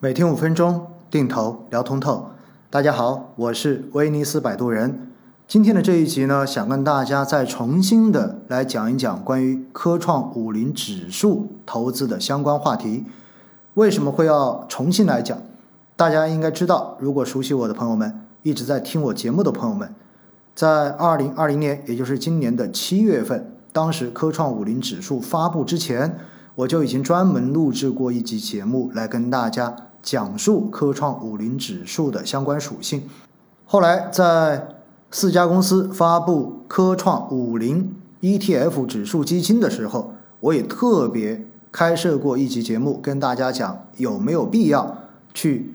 每天五分钟定投聊通透，大家好，我是威尼斯摆渡人。今天的这一集呢，想跟大家再重新的来讲一讲关于科创五零指数投资的相关话题。为什么会要重新来讲？大家应该知道，如果熟悉我的朋友们，一直在听我节目的朋友们，在二零二零年，也就是今年的七月份，当时科创五零指数发布之前，我就已经专门录制过一集节目来跟大家。讲述科创五零指数的相关属性。后来在四家公司发布科创五零 ETF 指数基金的时候，我也特别开设过一集节目，跟大家讲有没有必要去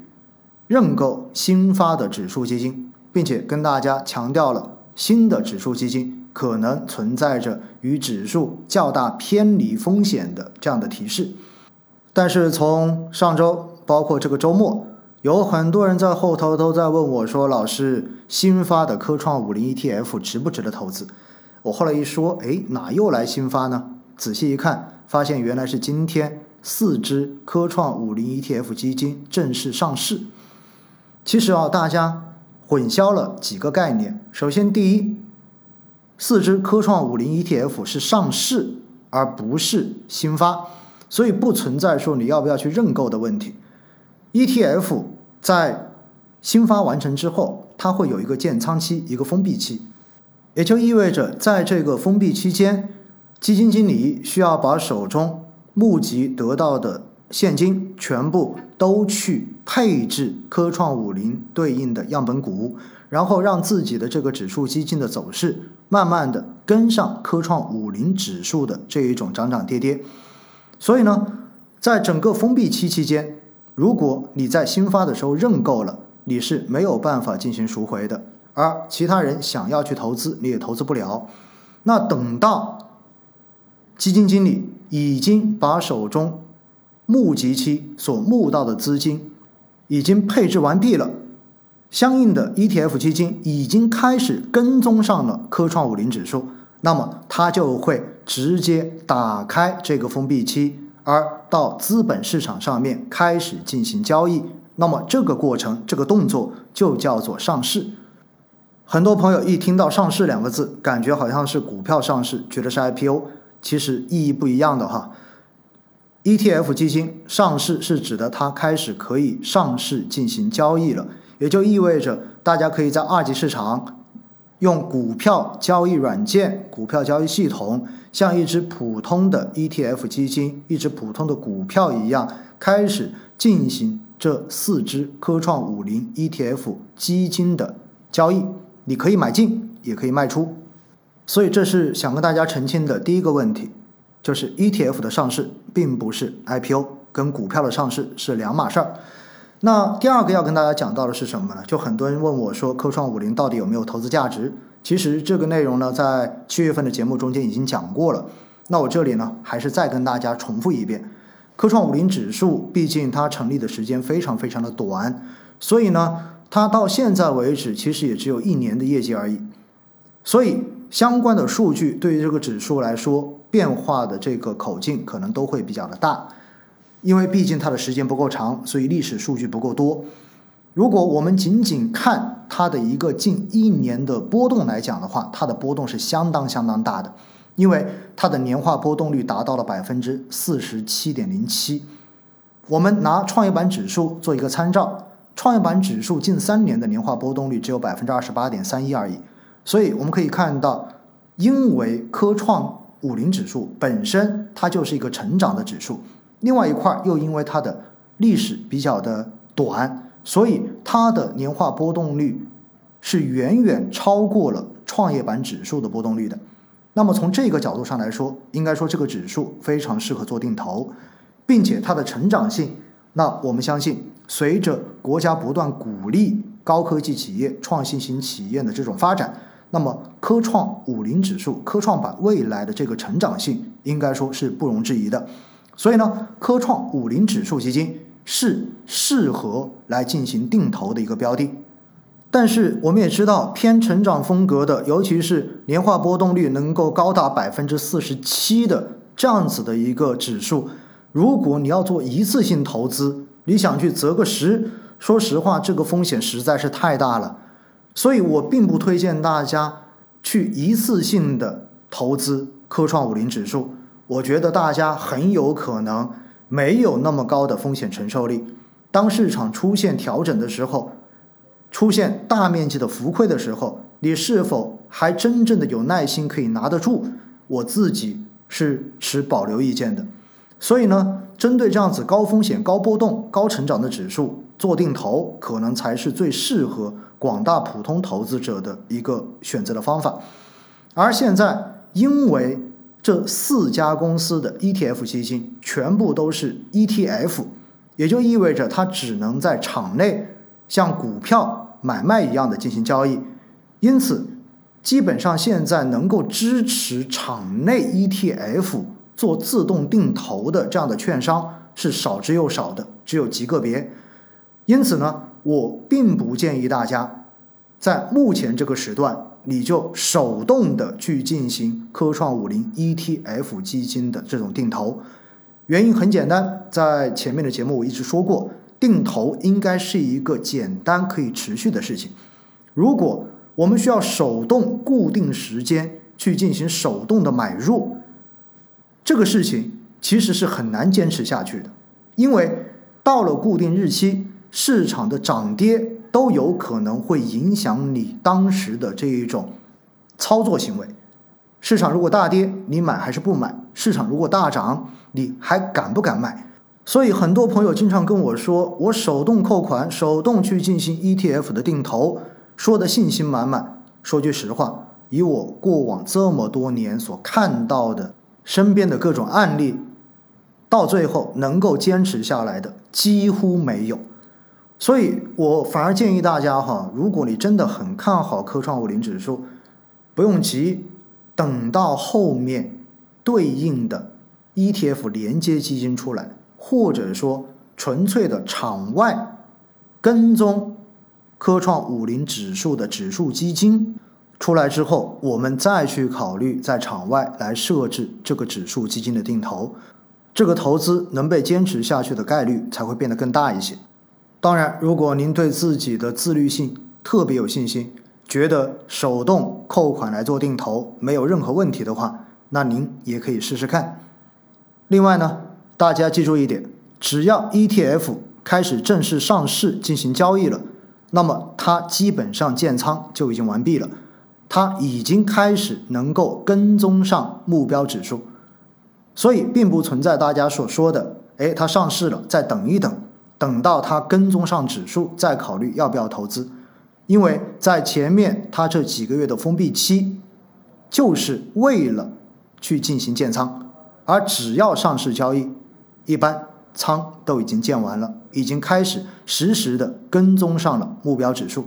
认购新发的指数基金，并且跟大家强调了新的指数基金可能存在着与指数较大偏离风险的这样的提示。但是从上周。包括这个周末，有很多人在后头都在问我说：“老师，新发的科创五零 ETF 值不值得投资？”我后来一说：“哎，哪又来新发呢？”仔细一看，发现原来是今天四只科创五零 ETF 基金正式上市。其实啊，大家混淆了几个概念。首先，第一，四只科创五零 ETF 是上市，而不是新发，所以不存在说你要不要去认购的问题。ETF 在新发完成之后，它会有一个建仓期，一个封闭期，也就意味着在这个封闭期间，基金经理需要把手中募集得到的现金全部都去配置科创五零对应的样本股，然后让自己的这个指数基金的走势慢慢的跟上科创五零指数的这一种涨涨跌跌。所以呢，在整个封闭期期间。如果你在新发的时候认购了，你是没有办法进行赎回的，而其他人想要去投资，你也投资不了。那等到基金经理已经把手中募集期所募到的资金已经配置完毕了，相应的 ETF 基金已经开始跟踪上了科创五零指数，那么它就会直接打开这个封闭期。而到资本市场上面开始进行交易，那么这个过程、这个动作就叫做上市。很多朋友一听到“上市”两个字，感觉好像是股票上市，觉得是 IPO，其实意义不一样的哈。ETF 基金上市是指的它开始可以上市进行交易了，也就意味着大家可以在二级市场。用股票交易软件、股票交易系统，像一只普通的 ETF 基金、一只普通的股票一样，开始进行这四只科创五零 ETF 基金的交易。你可以买进，也可以卖出。所以这是想跟大家澄清的第一个问题，就是 ETF 的上市并不是 IPO，跟股票的上市是两码事儿。那第二个要跟大家讲到的是什么呢？就很多人问我说，科创五零到底有没有投资价值？其实这个内容呢，在七月份的节目中间已经讲过了。那我这里呢，还是再跟大家重复一遍：科创五零指数毕竟它成立的时间非常非常的短，所以呢，它到现在为止其实也只有一年的业绩而已。所以相关的数据对于这个指数来说，变化的这个口径可能都会比较的大。因为毕竟它的时间不够长，所以历史数据不够多。如果我们仅仅看它的一个近一年的波动来讲的话，它的波动是相当相当大的，因为它的年化波动率达到了百分之四十七点零七。我们拿创业板指数做一个参照，创业板指数近三年的年化波动率只有百分之二十八点三一而已。所以我们可以看到，因为科创五零指数本身它就是一个成长的指数。另外一块又因为它的历史比较的短，所以它的年化波动率是远远超过了创业板指数的波动率的。那么从这个角度上来说，应该说这个指数非常适合做定投，并且它的成长性，那我们相信随着国家不断鼓励高科技企业、创新型企业的这种发展，那么科创五零指数、科创板未来的这个成长性，应该说是不容置疑的。所以呢，科创五零指数基金是适合来进行定投的一个标的。但是我们也知道，偏成长风格的，尤其是年化波动率能够高达百分之四十七的这样子的一个指数，如果你要做一次性投资，你想去择个十，说实话，这个风险实在是太大了。所以我并不推荐大家去一次性的投资科创五零指数。我觉得大家很有可能没有那么高的风险承受力。当市场出现调整的时候，出现大面积的浮亏的时候，你是否还真正的有耐心可以拿得住？我自己是持保留意见的。所以呢，针对这样子高风险、高波动、高成长的指数做定投，可能才是最适合广大普通投资者的一个选择的方法。而现在，因为这四家公司的 ETF 基金全部都是 ETF，也就意味着它只能在场内像股票买卖一样的进行交易，因此基本上现在能够支持场内 ETF 做自动定投的这样的券商是少之又少的，只有极个别。因此呢，我并不建议大家在目前这个时段。你就手动的去进行科创五零 ETF 基金的这种定投，原因很简单，在前面的节目我一直说过，定投应该是一个简单可以持续的事情。如果我们需要手动固定时间去进行手动的买入，这个事情其实是很难坚持下去的，因为到了固定日期，市场的涨跌。都有可能会影响你当时的这一种操作行为。市场如果大跌，你买还是不买？市场如果大涨，你还敢不敢买？所以很多朋友经常跟我说，我手动扣款，手动去进行 ETF 的定投，说的信心满满。说句实话，以我过往这么多年所看到的身边的各种案例，到最后能够坚持下来的几乎没有。所以我反而建议大家哈，如果你真的很看好科创五零指数，不用急，等到后面对应的 ETF 连接基金出来，或者说纯粹的场外跟踪科创五零指数的指数基金出来之后，我们再去考虑在场外来设置这个指数基金的定投，这个投资能被坚持下去的概率才会变得更大一些。当然，如果您对自己的自律性特别有信心，觉得手动扣款来做定投没有任何问题的话，那您也可以试试看。另外呢，大家记住一点，只要 ETF 开始正式上市进行交易了，那么它基本上建仓就已经完毕了，它已经开始能够跟踪上目标指数，所以并不存在大家所说的，哎，它上市了，再等一等。等到它跟踪上指数，再考虑要不要投资，因为在前面他这几个月的封闭期，就是为了去进行建仓，而只要上市交易，一般仓都已经建完了，已经开始实时的跟踪上了目标指数。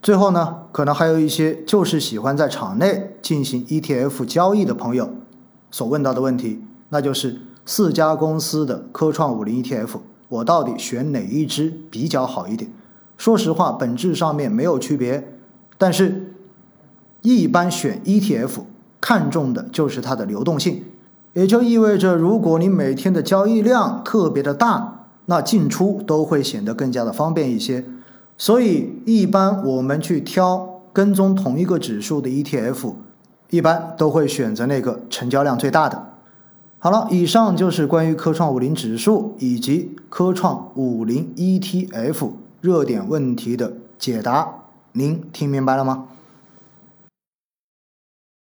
最后呢，可能还有一些就是喜欢在场内进行 ETF 交易的朋友所问到的问题，那就是四家公司的科创五零 ETF。我到底选哪一支比较好一点？说实话，本质上面没有区别，但是一般选 ETF 看重的就是它的流动性，也就意味着如果你每天的交易量特别的大，那进出都会显得更加的方便一些。所以一般我们去挑跟踪同一个指数的 ETF，一般都会选择那个成交量最大的。好了，以上就是关于科创五零指数以及科创五零 ETF 热点问题的解答，您听明白了吗？